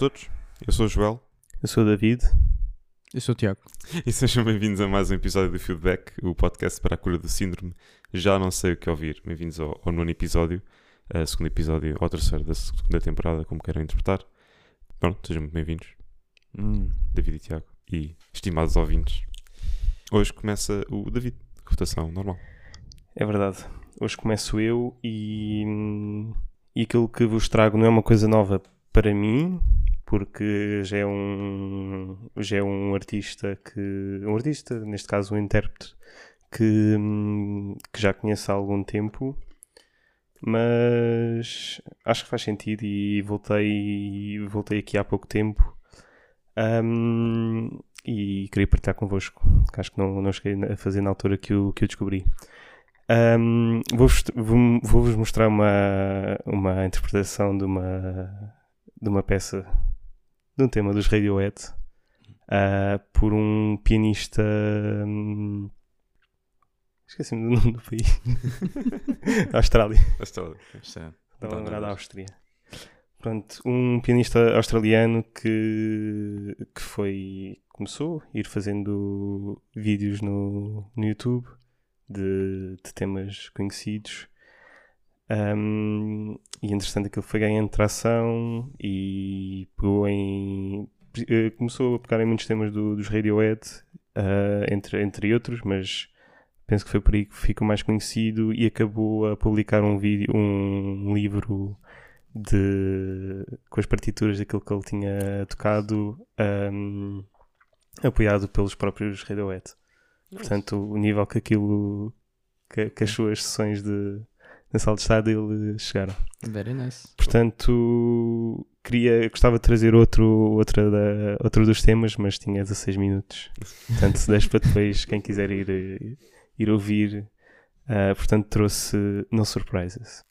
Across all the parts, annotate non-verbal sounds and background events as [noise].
todos, eu sou o Joel Eu sou o David. Eu sou o Tiago. e [laughs] sejam bem-vindos a mais um episódio do Feedback, o podcast para a cura do síndrome. Já não sei o que ouvir. Bem-vindos ao, ao nono episódio, uh, segundo episódio ou terceiro da segunda temporada, como queiram interpretar. Pronto, sejam muito bem-vindos, Hum. David e Tiago, e estimados ouvintes. Hoje começa o David, votação normal. É verdade. Hoje começo eu e, e aquilo que vos trago não é uma coisa nova para mim, porque já é um, já é um artista que. Um artista, neste caso um intérprete, que, que já conheço há algum tempo, mas acho que faz sentido e voltei, voltei aqui há pouco tempo. hum, e queria partilhar convosco, que acho que não, não cheguei a fazer na altura que eu, que eu descobri. Um, Vou-vos vou- mostrar uma, uma interpretação de uma, de uma peça de um tema dos Radiohead ah, por um pianista. hum, Esqueci-me do nome do país. [laughs] Da Austrália. Esta Estava a lembrar da. Áustria. Pronto, um pianista australiano que, que foi. começou a ir fazendo vídeos no, no YouTube de, de temas conhecidos. Um, e entretanto aquilo foi ganhando tração e pegou em. eh, começou a pegar em muitos temas do- dos Radiohead, ah, entre, entre outros, mas penso que foi por aí que ficou mais conhecido e acabou a publicar um vídeo, um livro de com as partituras daquilo que ele tinha tocado, ahm, apoiado pelos próprios Radiohead. Portanto, o nível que aquilo que, que as suas sessões de na sala de estar dele chegaram. Very nice. Portanto, queria, gostava de trazer outro, outra da, outro dos temas, mas tinha 16 minutos. Portanto, deixo para depois quem quiser ir, eh, ir ouvir. Ah, portanto, trouxe No Surprises.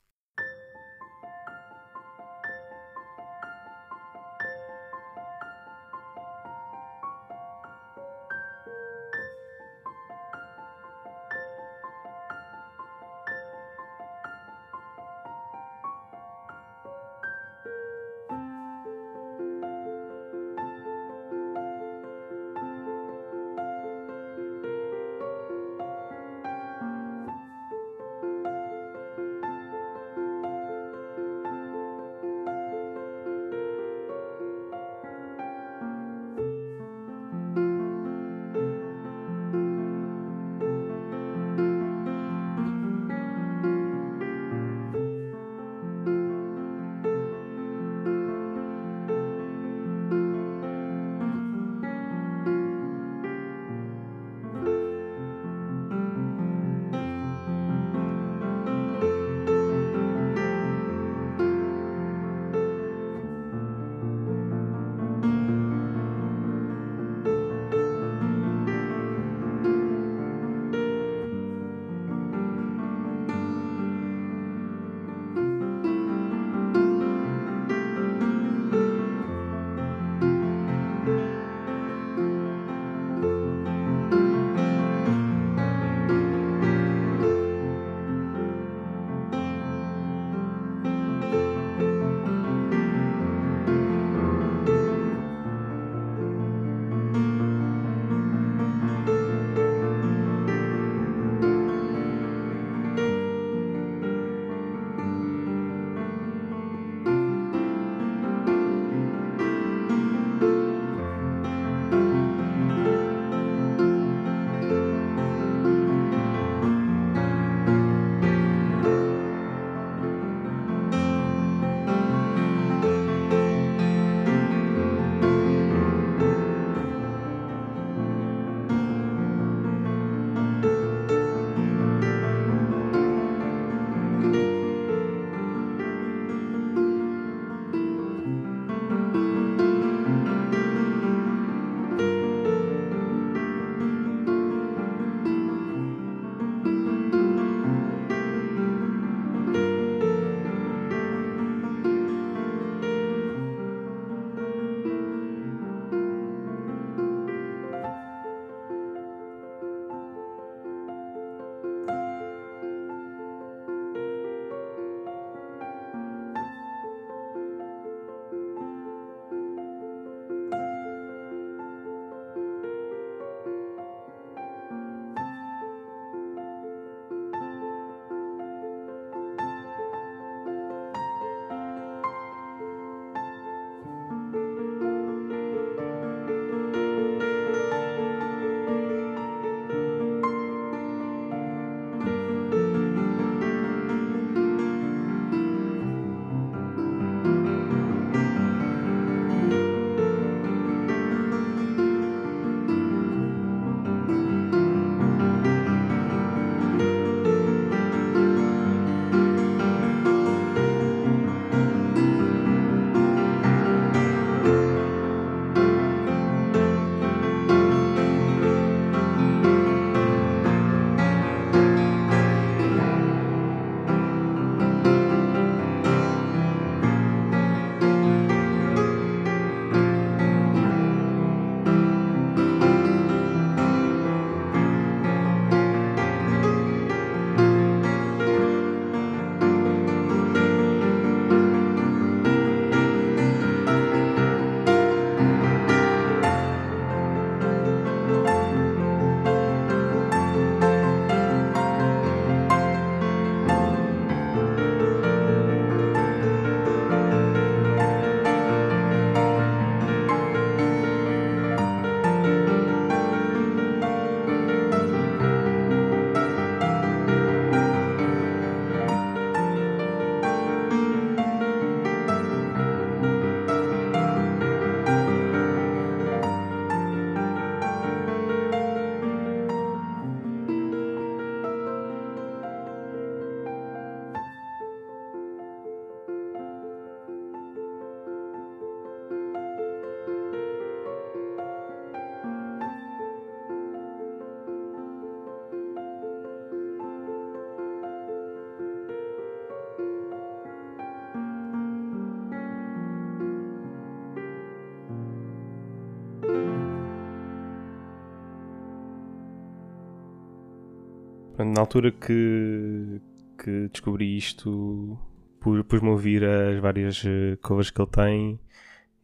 Na altura que, que descobri isto, pu- pus-me a ouvir as várias eh, covers que ele tem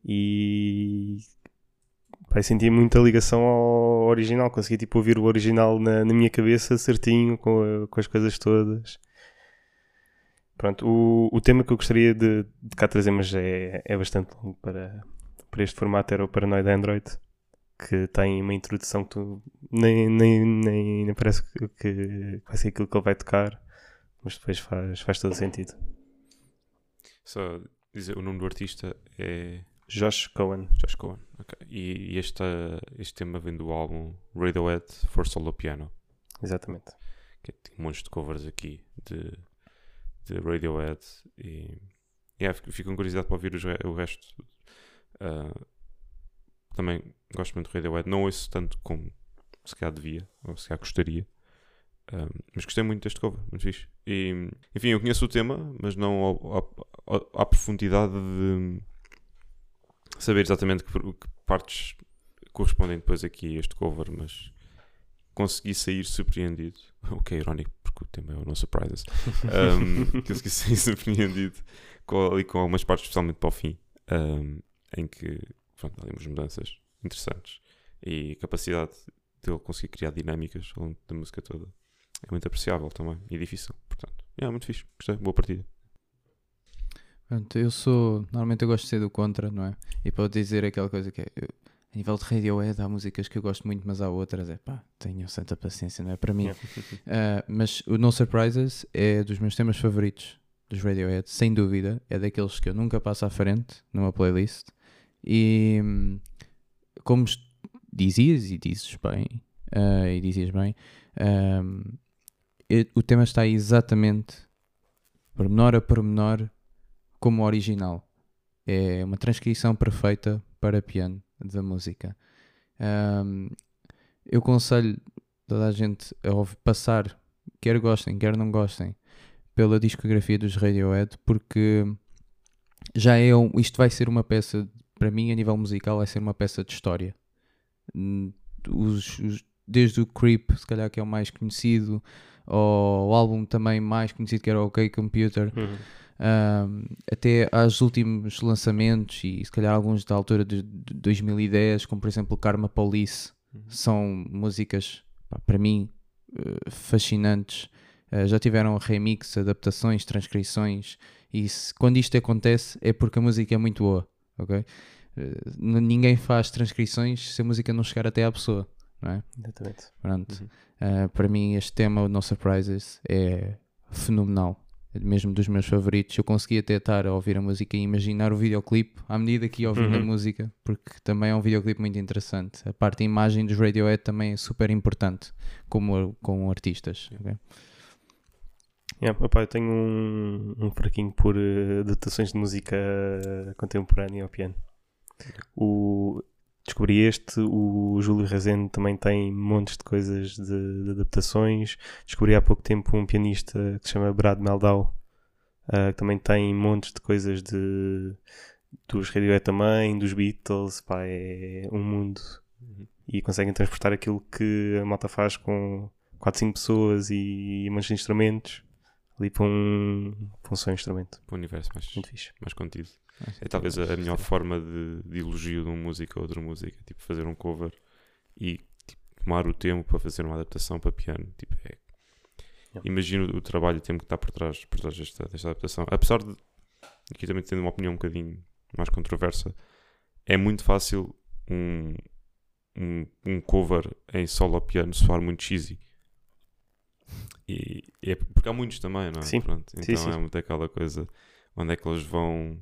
e pá, eu senti muita ligação ao original. Consegui tipo, ouvir o original na, na minha cabeça certinho, com, com as coisas todas. Pronto, o, o tema que eu gostaria de, de cá trazer, mas é, é bastante longo para, para este formato, era o Paranoid Android, que tem uma introdução que tu nem, nem, nem, nem parece que, que vai ser aquilo que ele vai tocar, mas depois faz, faz todo sentido. Só dizer, o nome do artista é Josh Cohen. Josh Cohen. ok. E, e este, este tema vem do álbum Radiohead for Solo Piano. Exatamente. Que tem montes de covers aqui de, de Radiohead. E yeah, fico, com curiosidade para ouvir os o resto. Uh, também gosto muito de Radiohead. Não ouço tanto como se calhar devia, ou se calhar gostaria. Um, mas gostei muito deste cover, muito fixe. E, enfim, eu conheço o tema, mas não à profundidade de saber exatamente que, que partes correspondem depois aqui a este cover, mas consegui sair surpreendido. O que é irónico, porque o tema é o No Surprises. Um, [laughs] consegui sair surpreendido com, ali com algumas partes, especialmente para o fim, um, em que pronto, ali umas mudanças interessantes e a capacidade dele conseguir criar dinâmicas ao longo da música toda é muito apreciável também e difícil. Portanto, é muito fixe. Gostei, boa partida. Pronto, eu sou. Normalmente eu gosto de ser do contra, não é? E para dizer aquela coisa que é. eu- a nível de Radiohead, há músicas que eu gosto muito, mas há outras, é pá, tenho santa paciência, não é? Para mim. [laughs] Ah, mas o No Surprises é dos meus temas favoritos dos Radiohead, sem dúvida. É daqueles que eu nunca passo à frente numa playlist. E como dizias e dizes bem, ah, e dizias bem, e- o tema está exatamente pormenor a pormenor como o original. É uma transcrição perfeita para piano da música. Ahm, eu aconselho toda a gente a passar, quer gostem, quer não gostem, pela discografia dos Radiohead, porque já é um, isto vai ser uma peça, para mim, a nível musical, vai ser uma peça de história. Hum, os- os- desde o Creep, se calhar que é o mais conhecido, ou o álbum também mais conhecido que era o OK Computer, Uhum. um, até aos últimos lançamentos e se calhar alguns da altura de, de 2010, como por exemplo Karma Police, são músicas pá, para mim eh, fascinantes. Eh, já tiveram remix, adaptações, transcrições, e se- quando isto acontece é porque a música é muito boa, ok? Eh, ninguém faz transcrições se a música não chegar até à pessoa, não é? Exatamente. Pronto. Uhum. Uh, para mim, este tema, o No Surprises, é fenomenal. É mesmo dos meus favoritos. Eu consegui até estar a ouvir a música e imaginar o videoclipe à medida que ia ouvindo a Uhum. música, porque também é um videoclipe muito interessante. A parte da imagem dos Radiohead também é super importante, como, como artistas. ok? Yeah, opá, eu tenho um, um fraquinho por eh, adaptações de música contemporânea ao piano. O, descobri este, o Júlio Rezende também tem montes de coisas de, de adaptações. Descobri há pouco tempo um pianista que se chama Brad Meldau, ah, que também tem montes de coisas de, dos Radiohead também, dos Beatles, pá, é um mundo. E conseguem transportar aquilo que a malta faz com 4, 5 pessoas e montes de instrumentos ali para um, para um só instrumento. Para o universo mais, Muito fixe. mais contido. Ah, É talvez a, a melhor forma de, de elogio de uma música ou outra música. Tipo, fazer um cover e tipo, tomar o tempo para fazer uma adaptação para piano. Tipo, é... Yeah. Imagino o trabalho e o tempo que está por trás, por trás desta, desta adaptação. Apesar de, aqui também tendo uma opinião um bocadinho mais controversa, é muito fácil um, um, um cover em solo piano soar muito cheesy. E é porque há muitos também, não é? Sim. Pronto, Sim, então sim. é muito aquela coisa onde é que eles vão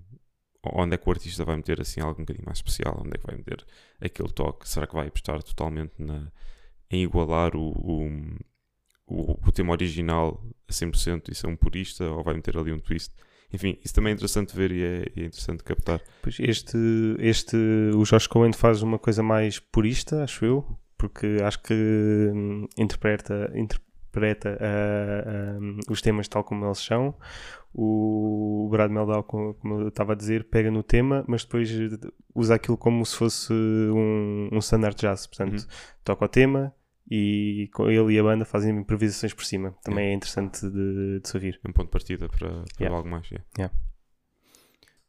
onde é que o artista vai meter assim algo um bocadinho mais especial, onde é que vai meter aquele toque, será que vai apostar totalmente na, em igualar o, o, o, o tema original a 100% e ser um purista, ou vai meter ali um twist enfim, isso também é interessante ver e é, é interessante captar Pois este, este, o Josh Cohen faz uma coisa mais purista, acho eu, porque acho que hum, interpreta, interpreta ah, ah, os temas tal como eles são. O Brad Meldau, co- como eu estava a dizer, pega no tema, mas depois usa aquilo como se fosse um, um standard jazz. Portanto, Uhum. toca o tema, e ele e a banda fazem improvisações por cima. Também é interessante de, de se ouvir. Um ponto de partida para, para Yeah. algo mais. yeah.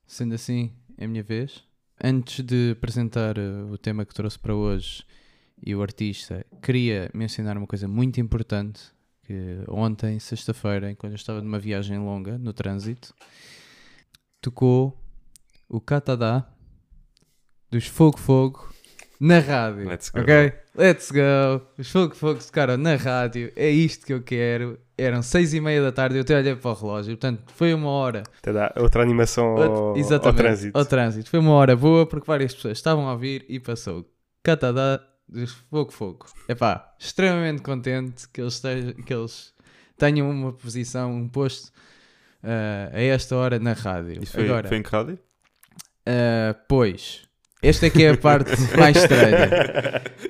Sendo assim, é a minha vez. Antes de apresentar uh, o tema que trouxe para hoje e o artista, queria mencionar uma coisa muito importante que ontem, sexta-feira, enquanto eu estava numa viagem longa no trânsito, tocou o Catadá dos Fogo Fogo na rádio. Let's go. Ok? Let's go! Os Fogo Fogo tocaram na rádio. É isto que eu quero. Eram seis e meia da tarde. Eu até olhei para o relógio. Portanto, foi uma hora. Até dá outra animação ao, Exatamente, ao trânsito. ao trânsito. Foi uma hora boa porque várias pessoas estavam a ouvir e passou. Catadá dos Fogo Fogo. Epá, extremamente contente que eles, estejam, que eles tenham uma posição, um posto ah, a esta hora na rádio. Isso foi, Agora, foi em que rádio? ah, pois, esta é que é a parte [laughs] mais estranha.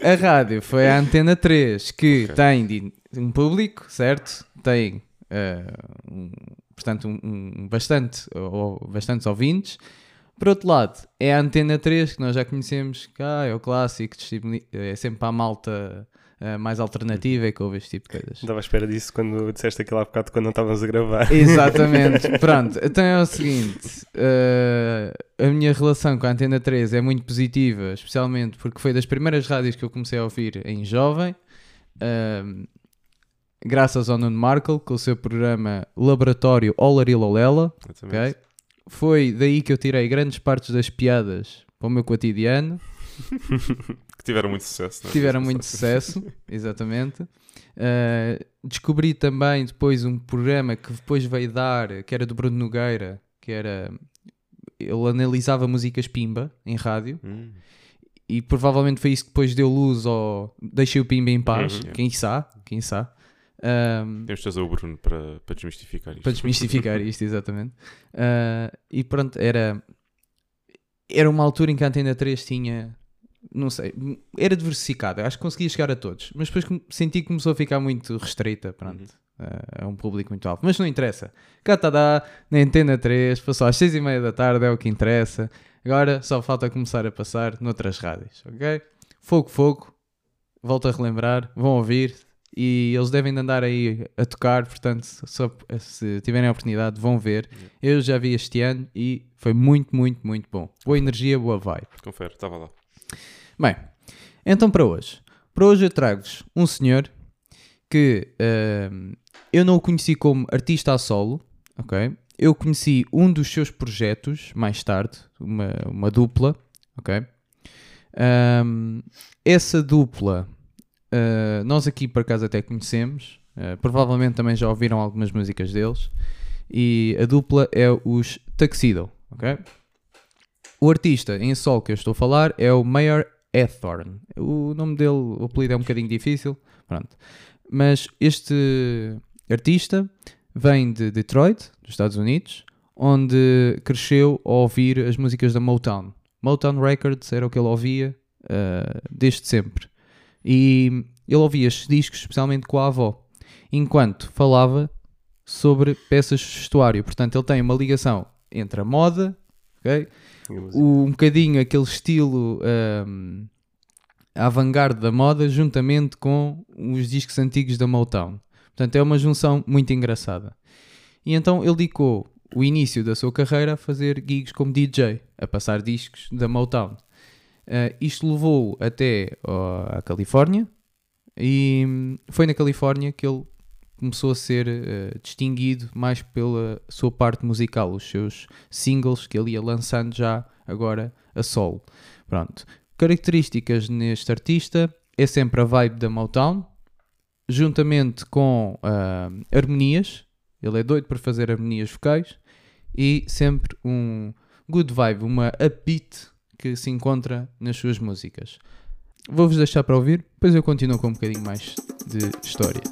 A rádio foi a Antena 3, que Ok. tem de- um público, certo? Tem, ah, um- portanto, um, um bastante, ou, bastantes ouvintes. Por outro lado, é a Antena 3, que nós já conhecemos, que ah, é o clássico, é sempre para a malta ah, mais alternativa e que ouve este tipo de coisas. Estava à espera disso quando disseste aquilo há bocado quando não estávamos a gravar. Exatamente. [laughs] Pronto, então é o seguinte: eh, a minha relação com a Antena 3 é muito positiva, especialmente porque foi das primeiras rádios que eu comecei a ouvir em jovem. Ahm, graças ao Nuno Markle, com o seu programa Laboratório Olari Lolela. Exatamente. ok? Foi daí que eu tirei grandes partes das piadas para o meu cotidiano. [laughs] Que tiveram muito sucesso. não é? tiveram muito sucesso, exatamente. Uh, descobri também depois um programa que depois veio dar, que era do Bruno Nogueira, que era. Ele analisava músicas pimba em rádio Hum, e provavelmente foi isso que depois deu luz ao Deixei o Pimba em paz, Uhum. quem sabe, quem sabe. Um, Temos de trazer o Bruno para, para desmistificar isto. para desmistificar isto, exatamente. Uh, e pronto, era, era uma altura em que a Antena 3 tinha, não sei, era diversificada, acho que conseguia chegar a todos, mas depois senti que começou a ficar muito restrita, pronto, Uhum. uh, a um público muito alto. Mas não interessa, cá está dá, na Antena 3, passou às 6 e meia da tarde, é o que interessa. Agora só falta começar a passar noutras rádios, ok? Fogo, fogo, volto a relembrar, vão ouvir, e eles devem de andar aí a tocar, portanto, só, se tiverem a oportunidade, vão ver. Eu já vi este ano e foi muito, muito, muito bom. Boa energia, boa vibe. Confere, estava lá. Bem, então para hoje. Para hoje eu trago-vos um senhor que ahm, eu não o conheci como artista a solo, ok? Eu conheci um dos seus projetos mais tarde, uma, uma dupla, ok? Ahm, essa dupla Uh, nós aqui por acaso até conhecemos, uh, provavelmente também já ouviram algumas músicas deles. E a dupla é os Tuxedo, ok? O artista em sol que eu estou a falar é o Mayor Ethorn. O nome dele, o apelido é um bocadinho difícil, pronto. Mas este artista vem de Detroit, dos Estados Unidos, onde cresceu a ouvir as músicas da Motown. Motown Records era o que ele ouvia uh, desde sempre. E ele ouvia estes discos especialmente com a avó, enquanto falava sobre peças de vestuário. Portanto, ele tem uma ligação entre a moda, ok? O- um bocadinho aquele estilo um, avant-garde da moda, juntamente com os discos antigos da Motown. Portanto, é uma junção muito engraçada. E então ele dedicou o início da sua carreira a fazer gigs como DJ, a passar discos da Motown. Uh, isto levou até ó, à Califórnia e hum, foi na Califórnia que ele começou a ser uh, distinguido mais pela sua parte musical, os seus singles que ele ia lançando já agora a solo. Pronto. Características neste artista é sempre a vibe da Motown, juntamente com uh, harmonias. Ele é doido por fazer harmonias vocais e sempre um good vibe, uma upbeat que se encontra nas suas músicas. Vou-vos deixar para ouvir, depois eu continuo com um bocadinho mais de história.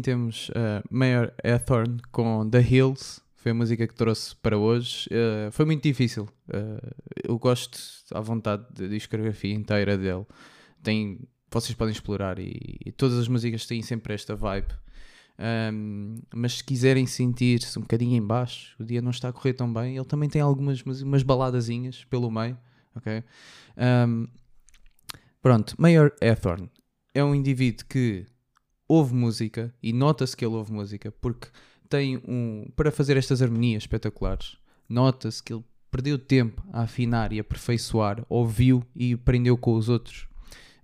Temos uh, Mayor Ethorn com The Hills, foi a música que trouxe para hoje. Uh, foi muito difícil. Uh, eu gosto à vontade da discografia inteira dele. Tem, vocês podem explorar e, e todas as músicas têm sempre esta vibe. Um, mas se quiserem sentir-se um bocadinho em baixo, o dia não está a correr tão bem, ele também tem algumas umas baladazinhas pelo meio, ok? Um, pronto, Mayor Ethorn é um indivíduo que ouve música e nota-se que ele ouve música porque tem um. para fazer estas harmonias espetaculares, nota-se que ele perdeu tempo a afinar e aperfeiçoar, ouviu e aprendeu com os outros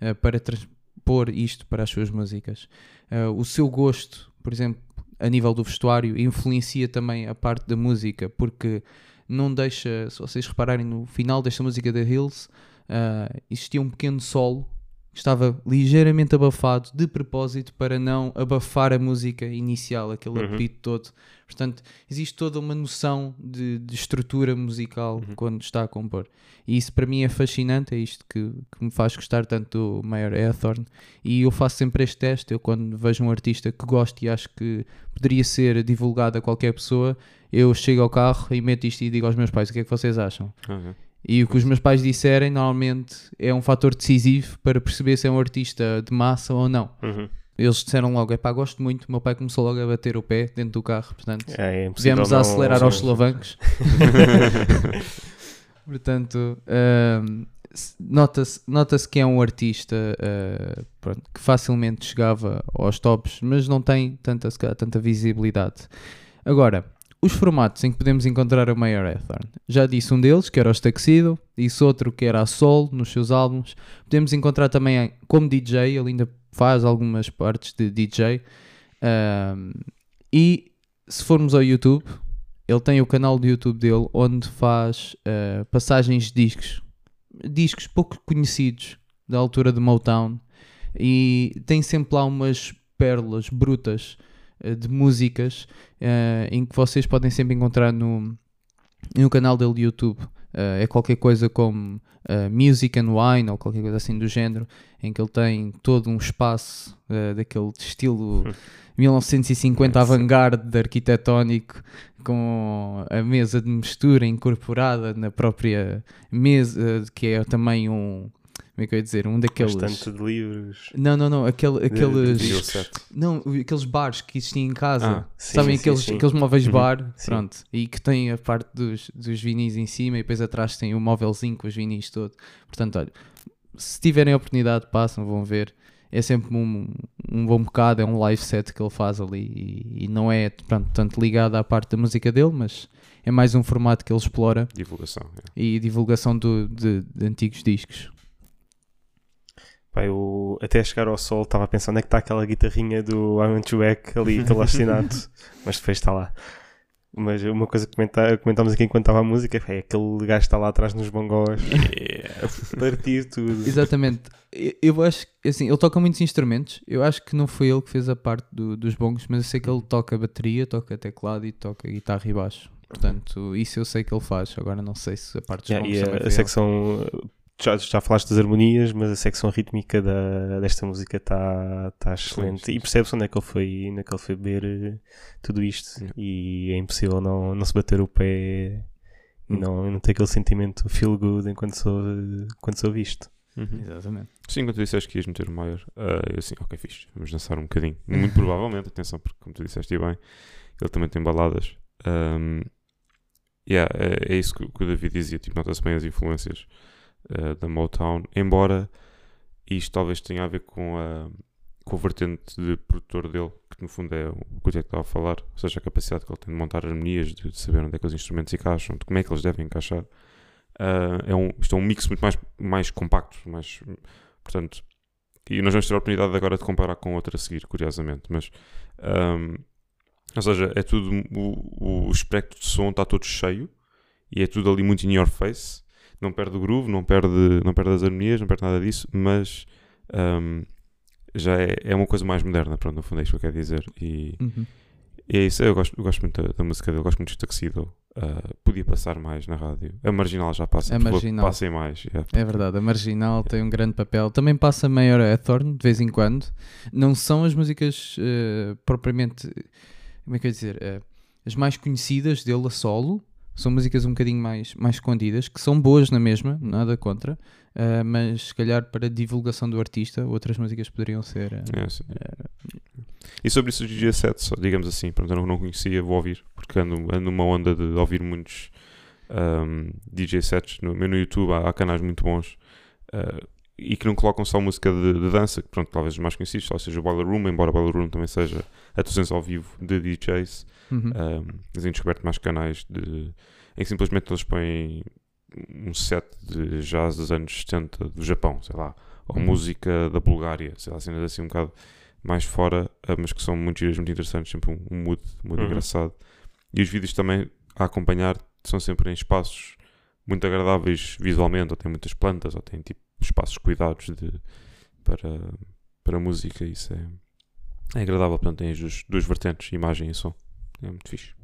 eh, para transpor isto para as suas músicas. Eh, o seu gosto, por exemplo, a nível do vestuário, influencia também a parte da música porque não deixa, se vocês repararem no final desta música da Hills, eh, existia um pequeno solo estava ligeiramente abafado de propósito para não abafar a música inicial, aquele Uhum. apito todo. Portanto, existe toda uma noção de, de estrutura musical quando está a compor. E isso para mim é fascinante, é isto que, que me faz gostar tanto do Mayor Ethorn. E eu faço sempre este teste, eu quando vejo um artista que gosto e acho que poderia ser divulgado a qualquer pessoa, eu chego ao carro e meto isto e digo aos meus pais o que é que vocês acham. Ok. E o que os meus pais disserem normalmente é um fator decisivo para perceber se é um artista de massa ou não. Uhum. Eles disseram logo, epá, gosto muito, o meu pai começou logo a bater o pé dentro do carro, portanto, É, é viemos a acelerar não- aos solavancos. [laughs] portanto, s- nota-se nota que é um artista ah, pronto, que facilmente chegava aos tops, mas não tem tanta, tanta visibilidade. Agora, os formatos em que podemos encontrar o Mayor Ethorn. Já disse um deles, que era o Tuxedo, disse outro que era a Soul nos seus álbuns. Podemos encontrar também em- como DJ, ele ainda faz algumas partes de DJ. Ahm, e se formos ao YouTube, ele tem o canal do YouTube dele onde faz ah, passagens de discos, discos pouco conhecidos da altura de Motown, e tem sempre lá umas pérolas brutas eh, de músicas eh, em que vocês podem sempre encontrar no, no canal dele de YouTube. Eh, é qualquer coisa como eh, Music and Wine ou qualquer coisa assim do género, em que ele tem todo um espaço eh, daquele estilo [laughs] 1950 avant-garde arquitetónico com a mesa de mistura incorporada na própria mesa, que é também um. Como é que eu ia dizer? Um daqueles. Bastante de livros. Não, não, não. Aquele, aqueles. de set. Não, aqueles bares que existiam em casa. Ah, sim, Sabem sim, aqueles, sim. aqueles móveis Uhum, bar? Pronto. E que tem a parte dos, dos vinis em cima e depois atrás tem o móvelzinho com os vinis todo. Portanto, olha, se tiverem a oportunidade, passam, vão ver. É sempre um, um bom bocado, é um live set que ele faz ali e, e não é pronto, tanto ligado à parte da música dele, mas é mais um formato que ele explora Divulgação. é. e divulgação do- de, de antigos discos. Pá, eu até chegar ao sol estava a pensar onde é que está aquela guitarrinha do I Want You Back ali, [laughs] aquele ostinato, mas depois está lá. Mas uma coisa que comenta- comentámos aqui enquanto estava a música é aquele gajo está lá atrás nos bongós a partir tudo. Exatamente. Eu- Eu acho que, assim, ele toca muitos instrumentos. Eu acho que não foi ele que fez a parte do- dos bongos, mas eu sei que ele toca bateria, toca teclado e toca guitarra e baixo. Portanto, isso eu sei que ele faz. Agora não sei se a parte dos Yeah, bongos e também a, foi a secção já, já falaste das harmonias, mas a secção rítmica da, desta música está tá excelente sim, e sim. percebe-se onde é que ele foi, onde é que ele foi beber eh, tudo isto Yeah. e é impossível não, não se bater o pé e Hum. não, e não ter aquele sentimento feel good enquanto sou, quando sou visto. Uhum. Exatamente. Sim, quando tu disseste que ias meter o maior, ah, eu assim, ok, fixe, vamos dançar um bocadinho. Muito provavelmente, atenção, porque como tu disseste e bem, ele também tem baladas. Ahm, yeah, é, é isso que, que o David dizia, tipo, nota-se bem as influências ah, da Motown, embora isto talvez tenha a ver com a, com a vertente de produtor dele, que no fundo é o que Tiago estava a falar, ou seja, a capacidade que ele tem de montar harmonias, de, de saber onde é que os instrumentos encaixam, de como é que eles devem encaixar. Ah, é um, isto é um mix muito mais, mais compacto, mais, portanto, e nós vamos ter a oportunidade agora de comparar com outra a seguir, curiosamente, mas, ahm, ou seja, é tudo, o, o espectro de som está todo cheio e é tudo ali muito in your face, não perde o groove, não perde, não perde as harmonias, não perde nada disso, mas ahm, já é, é uma coisa mais moderna, pronto, no fundo é isto que eu quero dizer, e, Uhum. e é isso, eu gosto, eu gosto muito da, da música dele, gosto muito de Tuxedo. Uh, podia passar mais na rádio. A Marginal já passa. A Marginal. Passem mais. yeah. É verdade, a Marginal tem um grande papel. Também passa Mayor Ethorn de vez em quando. Não são as músicas eh, propriamente, como é que eu ia dizer, eh, as mais conhecidas dele a solo. São músicas um bocadinho mais, mais escondidas, que são boas na mesma, nada contra, eh, mas se calhar para divulgação do artista, outras músicas poderiam ser. eh, É. E sobre isso, os DJ sets, só, digamos assim, pronto, eu não, não conhecia, vou ouvir, porque ando, ando numa onda de ouvir muitos um, DJ sets. No, no YouTube há, há canais muito bons uh, e que não colocam só música de, de dança, que pronto, talvez os mais conhecidos, só seja o Boiler Room, embora o Boiler Room também seja atuações ao vivo de DJs. uhum. Um, têm descoberto mais canais de, em que simplesmente eles põem um set de jazz dos anos 70 do Japão, sei lá, ou Uhum. música da Bulgária, sei lá, cenas assim um bocado mais fora, ah, mas que são muito giras, muito interessantes, sempre um, um mood, um mood Uhum. engraçado. E os vídeos também a acompanhar são sempre em espaços muito agradáveis visualmente, ou tem muitas plantas, ou tem tipo espaços cuidados de, para, para música, isso é, é agradável, portanto tem as duas, vertentes, imagem e som. É muito fixe.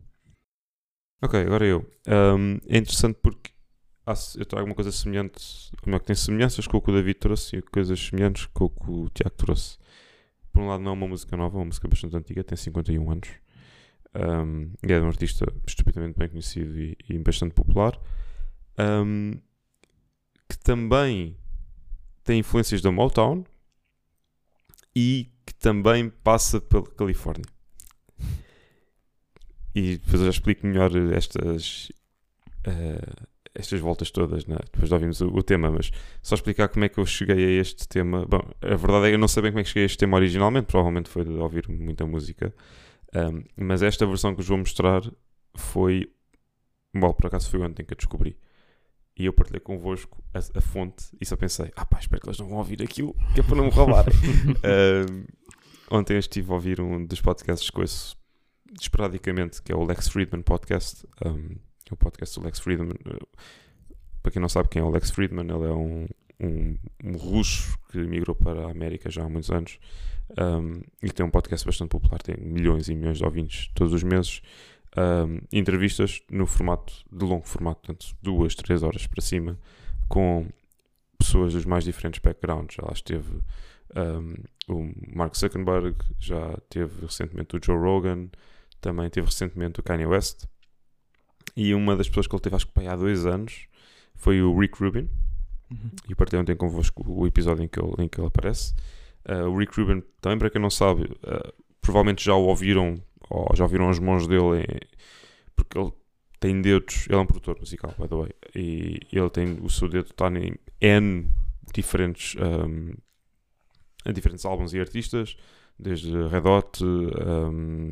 Ok, agora eu. Ahm, é interessante porque há eu trago uma coisa semelhante, ou melhor, que tem semelhanças com o que o David trouxe e coisas semelhantes com o que o Tiago trouxe. Por um lado, não é uma música nova, é uma música bastante antiga, tem 51 anos. E é de um artista estupidamente bem conhecido e, e bastante popular. Ahm, que também tem influências da Motown e que também passa pela Califórnia. E depois eu já explico melhor estas, eh, estas voltas todas, né? depois de ouvirmos o, o tema, mas só explicar como é que eu cheguei a este tema. Bom, a verdade é que eu não sei bem como é que cheguei a este tema originalmente, provavelmente foi de ouvir muita música, Ahm, mas esta versão que vos vou mostrar foi. Bom, por acaso foi ontem que eu descobri. E eu partilhei convosco a, a fonte e só pensei, ah pá, espero que eles não vão ouvir aquilo, que é para não me roubarem. [laughs] Ahm, ontem estive a ouvir um dos podcasts que ouço esporadicamente, que é o Lex Friedman Podcast. Um, é o podcast do Lex Friedman. Uh, para quem não sabe quem é o Lex Friedman, ele é um, um, um russo que migrou para a América já há muitos anos um, e tem um podcast bastante popular, tem milhões e milhões de ouvintes todos os meses. Um, entrevistas no formato de longo formato, portanto, duas, três horas para cima, com pessoas dos mais diferentes backgrounds. Já lá esteve um, o Mark Zuckerberg, já teve recentemente o Joe Rogan, também teve recentemente o Kanye West. E uma das pessoas que ele teve, acho que há dois anos, foi o Rick Rubin. Uhum. E partilhei ontem convosco o episódio em que ele, em que ele aparece. Uh, o Rick Rubin, também para quem não sabe, uh, provavelmente já o ouviram, ou já ouviram as mãos dele, porque ele tem dedos, ele é um produtor musical, by the way, e ele tem, o seu dedo está em N diferentes, um, em diferentes álbuns e artistas, desde Red Hot, um,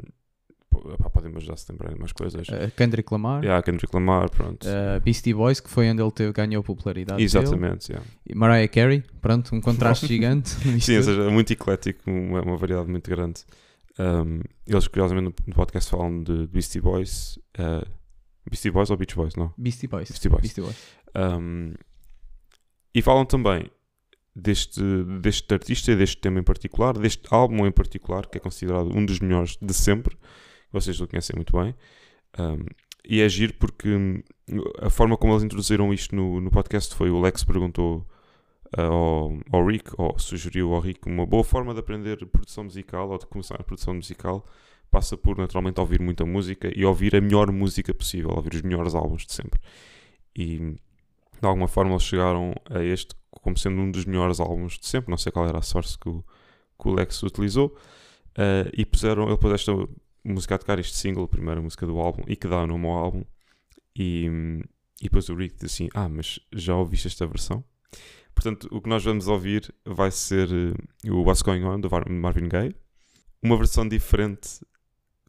podem-me ajudar se lembrarem mais coisas. Uh, Kendrick Lamar, Yeah, Kendrick Lamar, pronto. uh, Beastie Boys, que foi onde ele teve, ganhou popularidade. Exatamente, yeah. Mariah Carey, pronto, um contraste [laughs] gigante. Sim, ou seja, muito eclético, uma, uma variedade muito grande. Um, eles, curiosamente, no, podcast falam de Beastie Boys. uh, Beastie Boys ou Beach Boys? Não. Beastie Boys. Beastie Boys. Beastie Boys. Um, e falam também deste, deste artista e deste tema em particular, deste álbum em particular, que é considerado um dos melhores de sempre. Vocês o conhecem muito bem. Um, e é giro porque hum, a forma como eles introduziram isto no, no podcast foi o Lex perguntou ao, ao Rick, ou sugeriu ao Rick, uma boa forma de aprender produção musical ou de começar a produção musical passa por naturalmente ouvir muita música e ouvir a melhor música possível, ouvir os melhores álbuns de sempre. E de alguma forma eles chegaram a este como sendo um dos melhores álbuns de sempre. Não sei qual era a source que o, que o Lex utilizou. Uh, e puseram, ele pôs esta música a tocar, este single, a primeira música do álbum, e que dá o nome ao álbum. E, e depois o Rick disse assim: Ah, mas já ouviste esta versão? Portanto, o que nós vamos ouvir vai ser uh, o What's Going On do Marvin Gaye, uma versão diferente,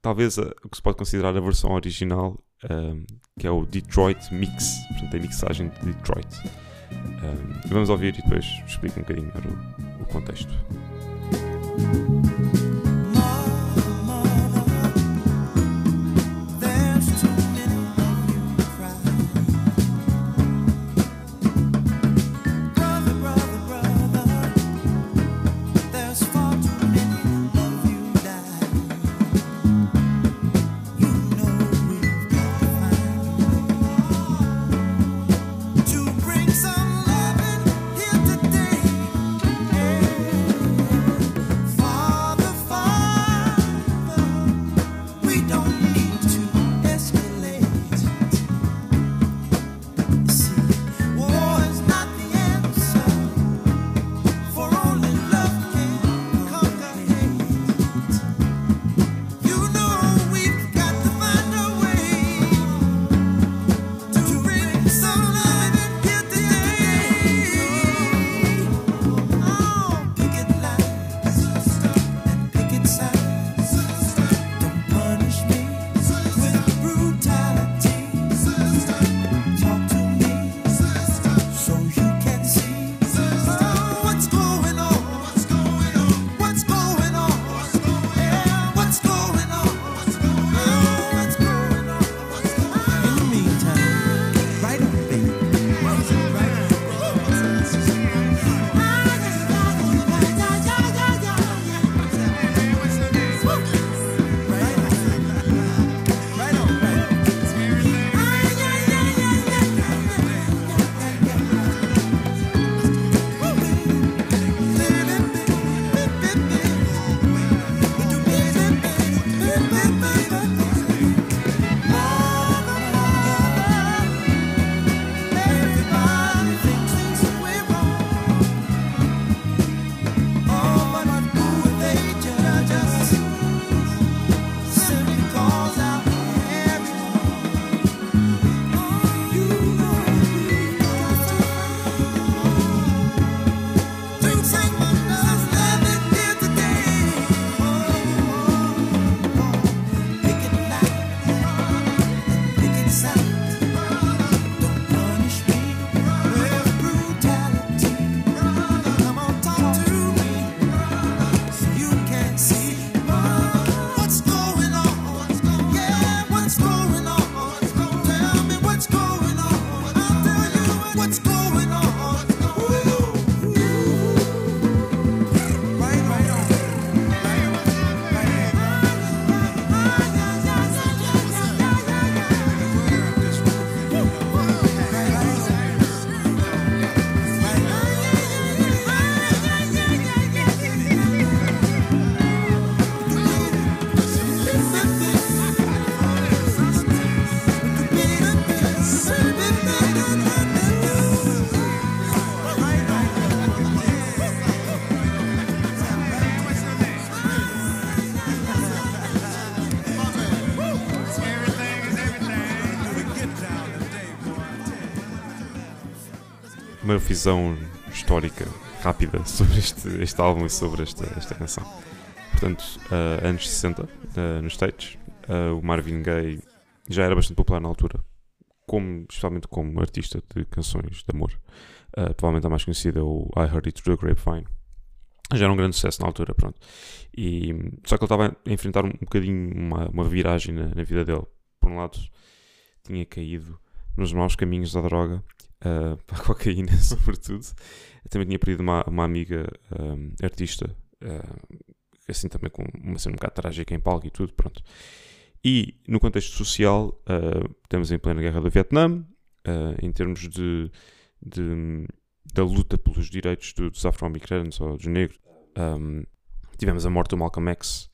talvez o que se pode considerar a versão original um, que é o Detroit Mix, portanto, a mixagem de Detroit. Um, vamos ouvir e depois explico um bocadinho melhor o, o contexto. Visão histórica rápida [laughs] sobre este, este álbum e sobre esta, esta canção. Portanto, ah, anos 60, ah, nos States, ah, o Marvin Gaye já era bastante popular na altura, como, especialmente como artista de canções de amor. Provavelmente a mais conhecida é o I Heard It Through the Grapevine. Já era um grande sucesso na altura, pronto. E, só que ele estava a enfrentar um, bocadinho uma, uma viragem na, na vida dele. Por um lado, tinha caído nos maus caminhos da droga, ah, [laughs] para a cocaína, [laughs] sobretudo. Eu também tinha perdido uma, uma amiga ah, artista, ah, assim também com uma cena um bocado trágica em palco e tudo, pronto. E no contexto social, ah, estamos em plena guerra do Vietnã, ah, em termos de, de- da luta pelos direitos do- dos afro-imigrantes ou dos negros. Um, tivemos a morte do Malcolm X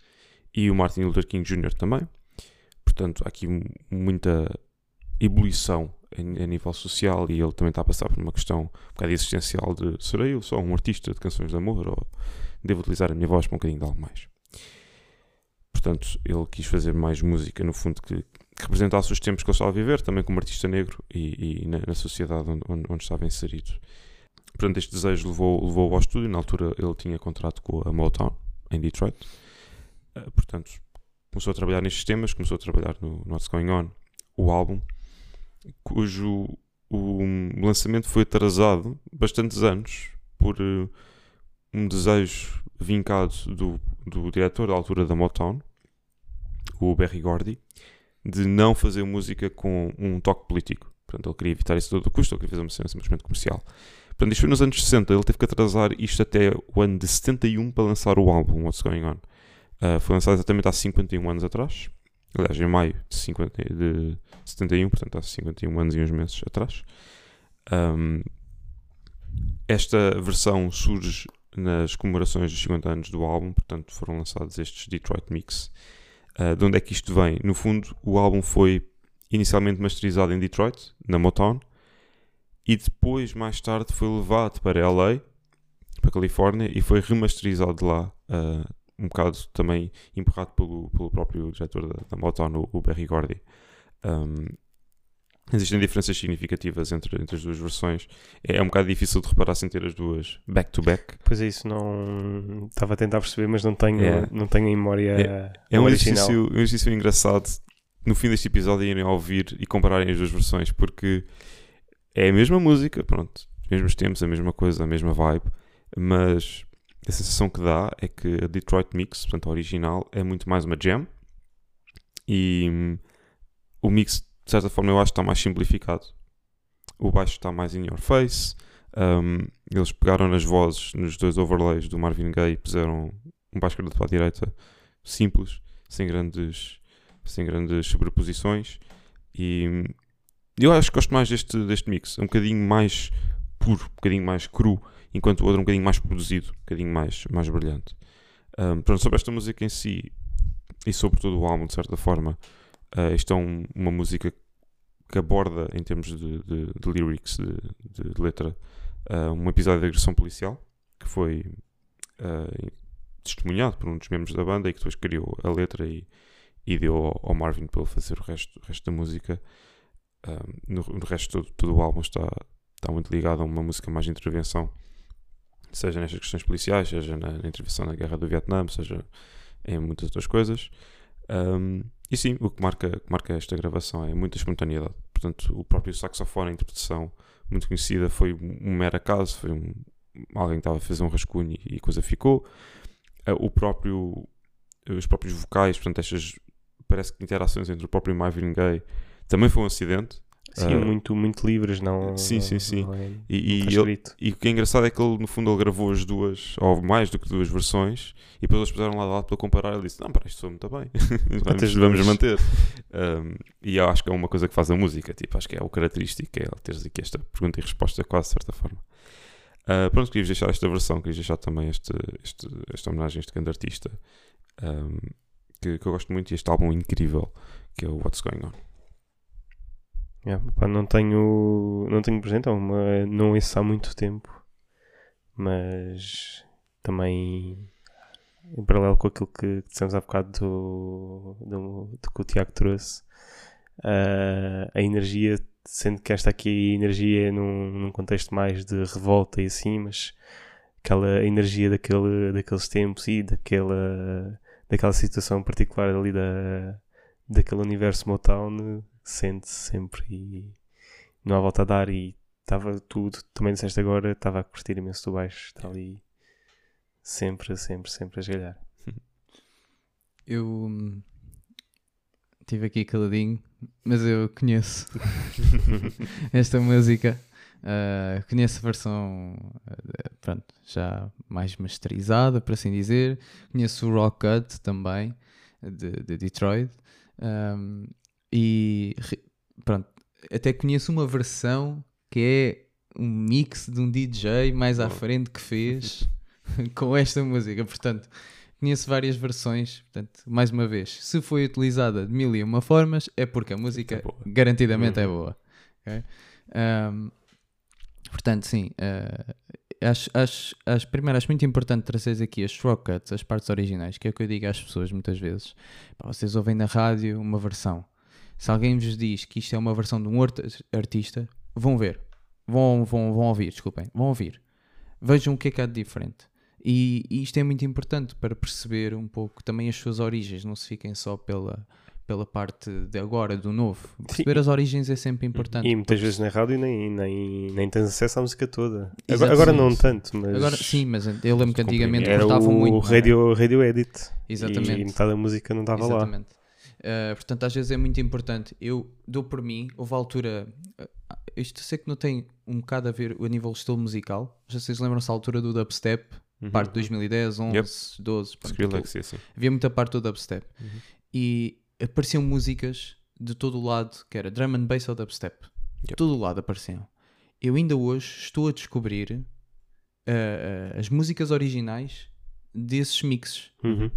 e o Martin Luther King Jr. também. Portanto, há aqui mu- muita ebulição a nível social e ele também está a passar por uma questão um bocado existencial de serei eu só um artista de canções de amor ou devo utilizar a minha voz para um bocadinho de algo mais. Portanto, ele quis fazer mais música, no fundo, que, que representasse os tempos que ele estava a viver, também como artista negro e, e na, na sociedade onde, onde- onde estava inserido. Portanto, este desejo levou- levou-o ao estúdio. Na altura, ele tinha contrato com a Motown, em Detroit. Uh, portanto, começou a trabalhar nestes temas, começou a trabalhar no, no What's Going On. o álbum, cujo o lançamento foi atrasado bastantes anos por eh, um desejo vincado do, do diretor da altura da Motown, o Berry Gordy, de não fazer música com um toque político. Portanto, ele queria evitar isso a todo custo, ele queria fazer uma cena simplesmente comercial. Portanto, isto foi nos anos 60, ele teve que atrasar isto até o ano de 71 para lançar o álbum What's Going On. Uh, foi lançado exatamente há 51 anos atrás. Aliás, em maio de, 50, de 71, portanto há 51 anos e uns meses atrás. Um, esta versão surge nas comemorações dos 50 anos do álbum, portanto foram lançados estes Detroit Mix. Uh, de onde é que isto vem? No fundo, o álbum foi inicialmente masterizado em Detroit, na Motown, e depois, mais tarde, foi levado para LA, para Califórnia, e foi remasterizado lá, uh, um bocado também empurrado pelo, pelo próprio diretor da, da Motown, o, Berry Gordy. Um, existem diferenças significativas entre, entre as duas versões. É, é um bocado difícil de reparar sem ter as duas back-to-back. Pois é, isso não. Estava a tentar perceber, mas não tenho, É. não tenho em memória É um original. exercício, um exercício engraçado no fim deste episódio irem ouvir e compararem as duas versões, porque é a mesma música, pronto, mesmos tempos, a mesma coisa, a mesma vibe, mas a sensação que dá é que a Detroit Mix, portanto a original, é muito mais uma jam e hum, o mix, de certa forma, eu acho que está mais simplificado. O baixo está mais in your face. um, eles pegaram nas vozes, nos dois overlays do Marvin Gaye e puseram um baixo para a direita simples, sem grandes, sem grandes sobreposições. E hum, eu acho que gosto mais deste, deste mix. É um bocadinho mais puro, um bocadinho mais cru, enquanto o outro é um bocadinho mais produzido, um bocadinho mais, mais brilhante. Um, pronto, sobre esta música em si e sobre todo o álbum, de certa forma, uh, isto é um- uma música que aborda, em termos de, de, de lyrics, de, de- letra, uh, um episódio de agressão policial que foi uh, testemunhado por um dos membros da banda e que depois criou a letra e, e deu ao, ao Marvin para ele fazer o resto, o resto da música. Um, no, no resto, todo, todo o álbum está, está muito ligado a uma música mais de intervenção, seja nestas questões policiais, seja na, na intervenção na guerra do Vietnã, seja em muitas outras coisas. Um, e sim, o que marca, que marca esta gravação é muita espontaneidade. Portanto, o próprio saxofone, a interpretação muito conhecida, foi um mero acaso, foi um, alguém que estava a fazer um rascunho e a coisa ficou. Uh, o próprio, os próprios vocais, portanto, estas parece que interações entre o próprio Marvin Gaye também foi um acidente. Sim, Ah, muito, muito livres, não. sim, sim, sim. é- E, e ele- e o que é engraçado é que ele, no fundo, ele gravou as duas, ou mais do que duas versões, e depois eles puseram lá de lado para comparar. Ele disse: Não, para isto soa muito bem, [laughs] vamos, vamos manter. Um, e eu acho que é uma coisa que faz a música, tipo, acho que é o característico, é teres aqui esta pergunta e resposta, quase de certa forma. Uh, pronto, queria deixar esta versão, queria deixar também este, este, esta homenagem a este grande artista um, que, que eu gosto muito e este álbum incrível que é o What's Going On. Yeah, pá, não tenho não tenho presente, é uma, não ouço há muito tempo, mas também em paralelo com aquilo que dissemos há bocado do, do, do que o Tiago trouxe, ah, a energia, sendo que esta aqui energia é num, num contexto mais de revolta e assim, mas aquela energia daquele, daqueles tempos e daquela, daquela situação particular ali da, daquele universo Motown sente-se sempre e não há volta a dar e estava tudo, também disseste agora, estava a curtir imenso do baixo, está ali sempre, sempre, sempre a esgalhar. [laughs] Eu hum, estive aqui caladinho, mas eu conheço [laughs] esta música. Ah, conheço a versão ah, pronto, já mais masterizada, por assim dizer. Conheço o Rock Cut também, de, de Detroit. Ahm, e pronto, até conheço uma versão que é um mix de um DJ mais à frente que fez [laughs] com esta música. Portanto, conheço várias versões. Portanto, mais uma vez, se foi utilizada de mil e uma formas, é porque a música É garantidamente é Uhum. boa. ok? Ahm, portanto, sim, ah, acho, acho, acho, primeiro acho muito importante trazer aqui as shortcuts, as partes originais, que é o que eu digo às pessoas muitas vezes. Pá, vocês ouvem na rádio uma versão. Se alguém vos diz que isto é uma versão de um artista, vão ver. Vão, vão, vão ouvir, desculpem. Vão ouvir. Vejam o que é que há de diferente. E, e isto é muito importante para perceber um pouco também as suas origens. Não se fiquem só pela, pela parte de agora, do novo. Perceber as origens é sempre importante. E muitas vezes na rádio nem, nem, nem tens acesso à música toda. Agora, agora sim, não sim. tanto, mas. Agora, sim, mas eu lembro que antigamente Era cortavam o muito. não era? radio, radio Edit. Exatamente. E metade da música não estava lá. Exatamente. Uh, portanto, às vezes é muito importante. Eu dou por mim, houve altura. uh, isto sei que não tem um bocado a ver a nível estilo musical. Já vocês lembram-se a altura do dubstep, Uhum. parte de 2010, 11, Yep. 12. pronto, Skrillex e assim. havia muita parte do dubstep. E apareciam músicas de todo o lado, que era drum and bass ou dubstep. De Yep. todo o lado apareciam. Eu ainda hoje estou a descobrir uh, uh, as músicas originais desses mixes. Uhum.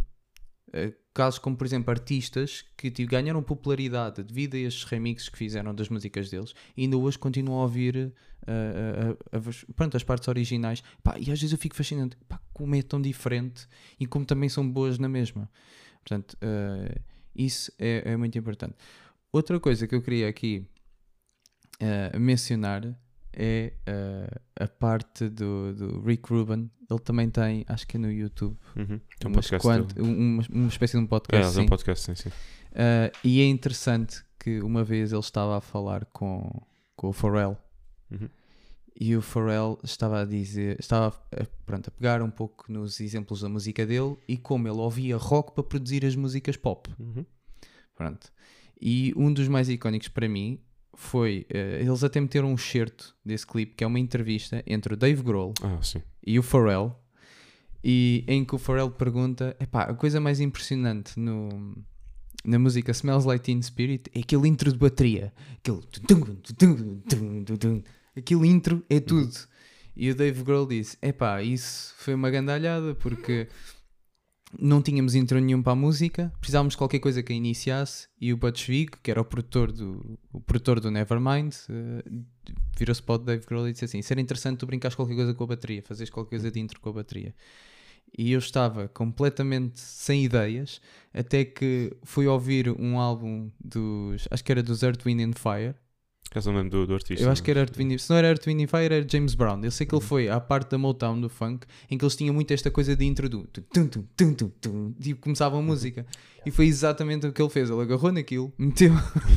Uh, casos como, por exemplo, artistas que tipo, ganharam popularidade devido a estes remixes que fizeram das músicas deles e ainda hoje continuam a ouvir uh, uh, uh, pronto, as partes originais. Pá, e às vezes eu fico fascinado, pá, como é tão diferente e como também são boas na mesma. Portanto, uh, isso é, é muito importante. Outra coisa que eu queria aqui uh, mencionar é uh, a parte do, do Rick Rubin. Ele também tem, acho que é no YouTube, Uhum. Um podcast quant- uma, uma espécie de um É, podcast. tem sim. um podcast, sim, sim. Uh, e é interessante que uma vez ele estava a falar com, com o Pharrell Uhum. e o Pharrell estava a dizer, estava a, pronto, a pegar um pouco nos exemplos da música dele e como ele ouvia rock para produzir as músicas pop. Uhum. Pronto. E um dos mais icónicos para mim foi, eh, eles até meteram um excerto desse clipe que é uma entrevista entre o Dave Grohl Ah, e o Pharrell e em que o Pharrell pergunta epá, a coisa mais impressionante no, na música Smells Like Teen Spirit é aquele intro de bateria. Aquele aquele intro é tudo. E o Dave Grohl disse epá, isso foi uma gandalhada porque não tínhamos intro nenhum para a música, precisávamos de qualquer coisa que a iniciasse e o Butch Vig, que era o produtor do, o produtor do Nevermind, eh, virou-se para o Dave Grohl e disse assim: Seria interessante tu brincares qualquer coisa com a bateria, fazeres qualquer coisa de intro com a bateria. E eu estava completamente sem ideias, até que fui ouvir um álbum dos. Acho que era dos Earth, Wind and Fire. Caso não lembro do, do artista. Eu acho que era Earth, Wind, se não era Earth, Wind Fire, era James Brown. Eu sei que ele foi à parte da Motown do funk, em que eles tinham muito esta coisa de intro do tum, tum, tum, tum, tum, e começava a música. E foi exatamente o que ele fez. Ele agarrou naquilo, meteu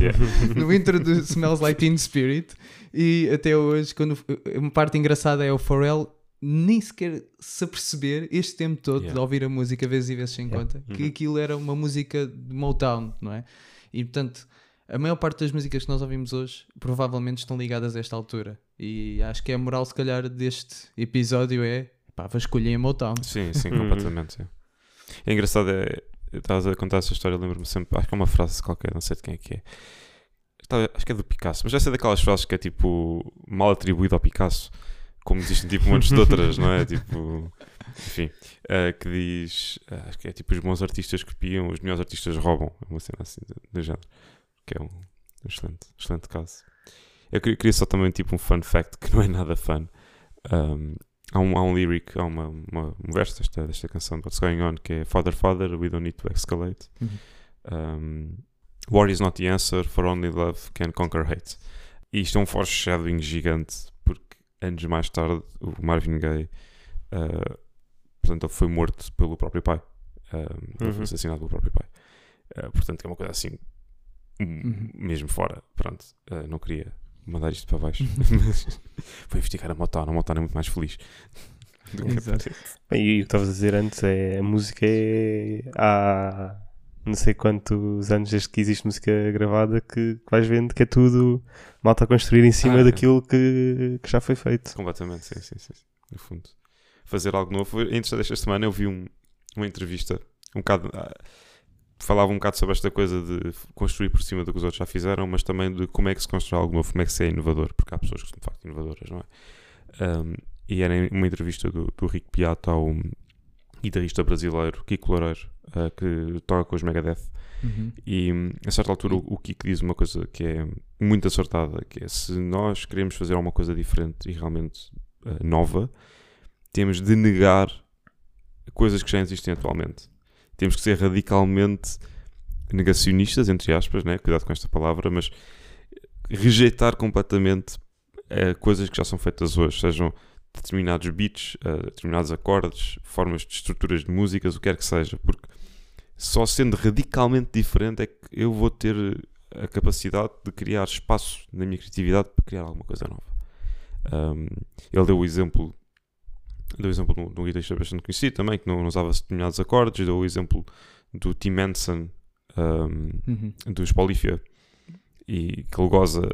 [laughs] no intro do Smells Like Teen Spirit, e até hoje, quando uma parte engraçada é o Pharrell nem sequer se aperceber este tempo todo Yeah. de ouvir a música vezes e vezes sem Yeah. conta que aquilo era uma música de Motown, não é? E portanto, a maior parte das músicas que nós ouvimos hoje provavelmente estão ligadas a esta altura. E acho que é a moral, se calhar, deste episódio é pá, vasculhem a Motown. Sim, sim, Uhum. completamente. sim. É engraçado, é, estavas a contar essa história, lembro-me sempre, acho que é uma frase qualquer, não sei de quem é que é. Acho que é do Picasso, mas já sei daquelas frases que é tipo mal atribuído ao Picasso, como existem tipo montes de outras, não é? [laughs] Tipo, enfim, eh, que diz, eh, acho que é tipo os bons artistas copiam, os melhores artistas roubam, é uma cena assim do género, que é um, excelente, excelente caso. Eu queria, queria só também tipo um fun fact que não é nada fun. Um, há, um, há um lyric, há uma, uma, um verso desta, desta canção de What's Going On que é Father, Father, we don't need to escalate. Uhum. Um, War is not the answer, for only love can conquer hate. E isto é um foreshadowing gigante, porque anos mais tarde o Marvin Gaye uh, portanto, foi morto pelo próprio pai. Um, Ele Uhum. foi assassinado pelo próprio pai. Uh, portanto, é uma coisa assim, Uhum. mesmo fora. Pronto, uh, não queria mandar isto para baixo. Mas [laughs] Vou investigar a Motown. A Motown é muito mais feliz. [laughs] do que Exato. Bem, e o que estavas a dizer antes é a música é há não sei quantos anos desde que existe música gravada que, que vais vendo que é tudo malta a construir em cima Ah, é. daquilo que, que já foi feito. Completamente, sim, sim, sim. No fundo. Fazer algo novo. Foi interessante esta semana eu vi um- uma entrevista, um bocado. Falava um bocado sobre esta coisa de construir por cima do que os outros já fizeram, mas também de como é que se constrói algo novo, como é que se é inovador, porque há pessoas que são de facto inovadoras, não é? Um, e era uma entrevista do, do Rico Piato ao guitarrista brasileiro Kiko Loureiro, ah, que toca com os Megadeth. Uhum. E a certa altura o, Kiko diz uma coisa que é muito acertada, que é se nós queremos fazer alguma coisa diferente e realmente eh, nova, temos de negar coisas que já existem atualmente. Temos que ser radicalmente negacionistas, entre aspas, né? cuidado com esta palavra, mas rejeitar completamente eh, coisas que já são feitas hoje, sejam determinados beats, eh, determinados acordes, formas de estruturas de músicas, o que quer que seja, porque só sendo radicalmente diferente é que eu vou ter a capacidade de criar espaço na minha criatividade para criar alguma coisa nova. Um, ele deu o exemplo, deu o exemplo no, no guitarrista bastante conhecido também, que não, não usava determinados acordes, deu o exemplo do Tim Henson um, Uhum. dos Polifia e que ele goza,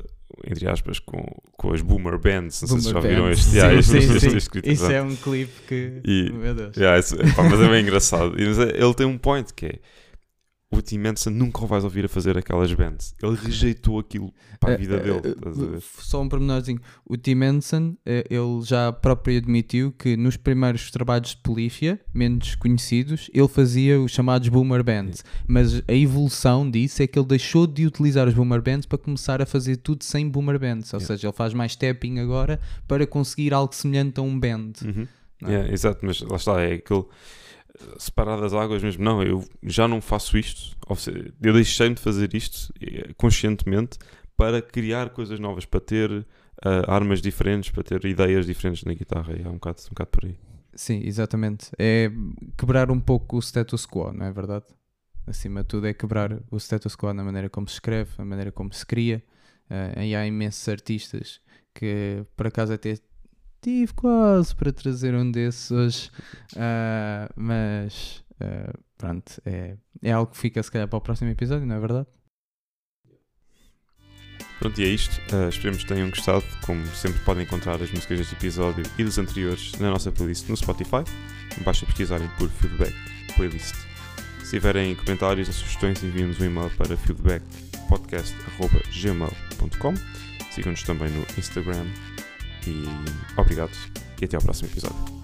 entre aspas, com, com as boomer bands. Não sei se já Boomer viram Bands. este. Sim, yeah, este- sim, este- sim. este Isso é um clipe que. E- Meu Deus. Yeah, isso- pá, mas é bem engraçado. E, mas é- ele tem um point que é o Tim Henson nunca o vais ouvir a fazer aquelas bands. Ele rejeitou aquilo para a Eh, vida eh, dele. a ver? Só um pormenorzinho. O Tim Henson, eh, ele já próprio admitiu que nos primeiros trabalhos de Polífia, menos conhecidos, ele fazia os chamados boomer bands. Mas a evolução disso é que ele deixou de utilizar os boomer bands para começar a fazer tudo sem boomer bands. Ou Yeah. seja, ele faz mais tapping agora para conseguir algo semelhante a um band. Uhum. é? Yeah, exato, mas lá está, é aquele separar das águas mesmo. Não, eu já não faço isto. Seja, eu deixei-me de fazer isto eh, conscientemente para criar coisas novas, para ter eh, armas diferentes, para ter ideias diferentes na guitarra. E é um bocado, um bocado por aí. Sim, exatamente. É quebrar um pouco o status quo, não é verdade? Acima de tudo é quebrar o status quo na maneira como se escreve, a maneira como se cria. Eh, e há imensos artistas que por acaso até tive quase para trazer um desses hoje, Ah, mas ah, pronto, é, é algo que fica se calhar para o próximo episódio, não é verdade? Pronto, e é isto. Uh, esperemos que tenham gostado. Como sempre, podem encontrar as músicas deste episódio e dos anteriores na nossa playlist no Spotify. Basta pesquisarem por feedback playlist. Se tiverem comentários ou sugestões, enviem-nos um e-mail para feedbackpodcast.gmail.com Sigam-nos também no Instagram. E obrigado e até ao próximo episódio.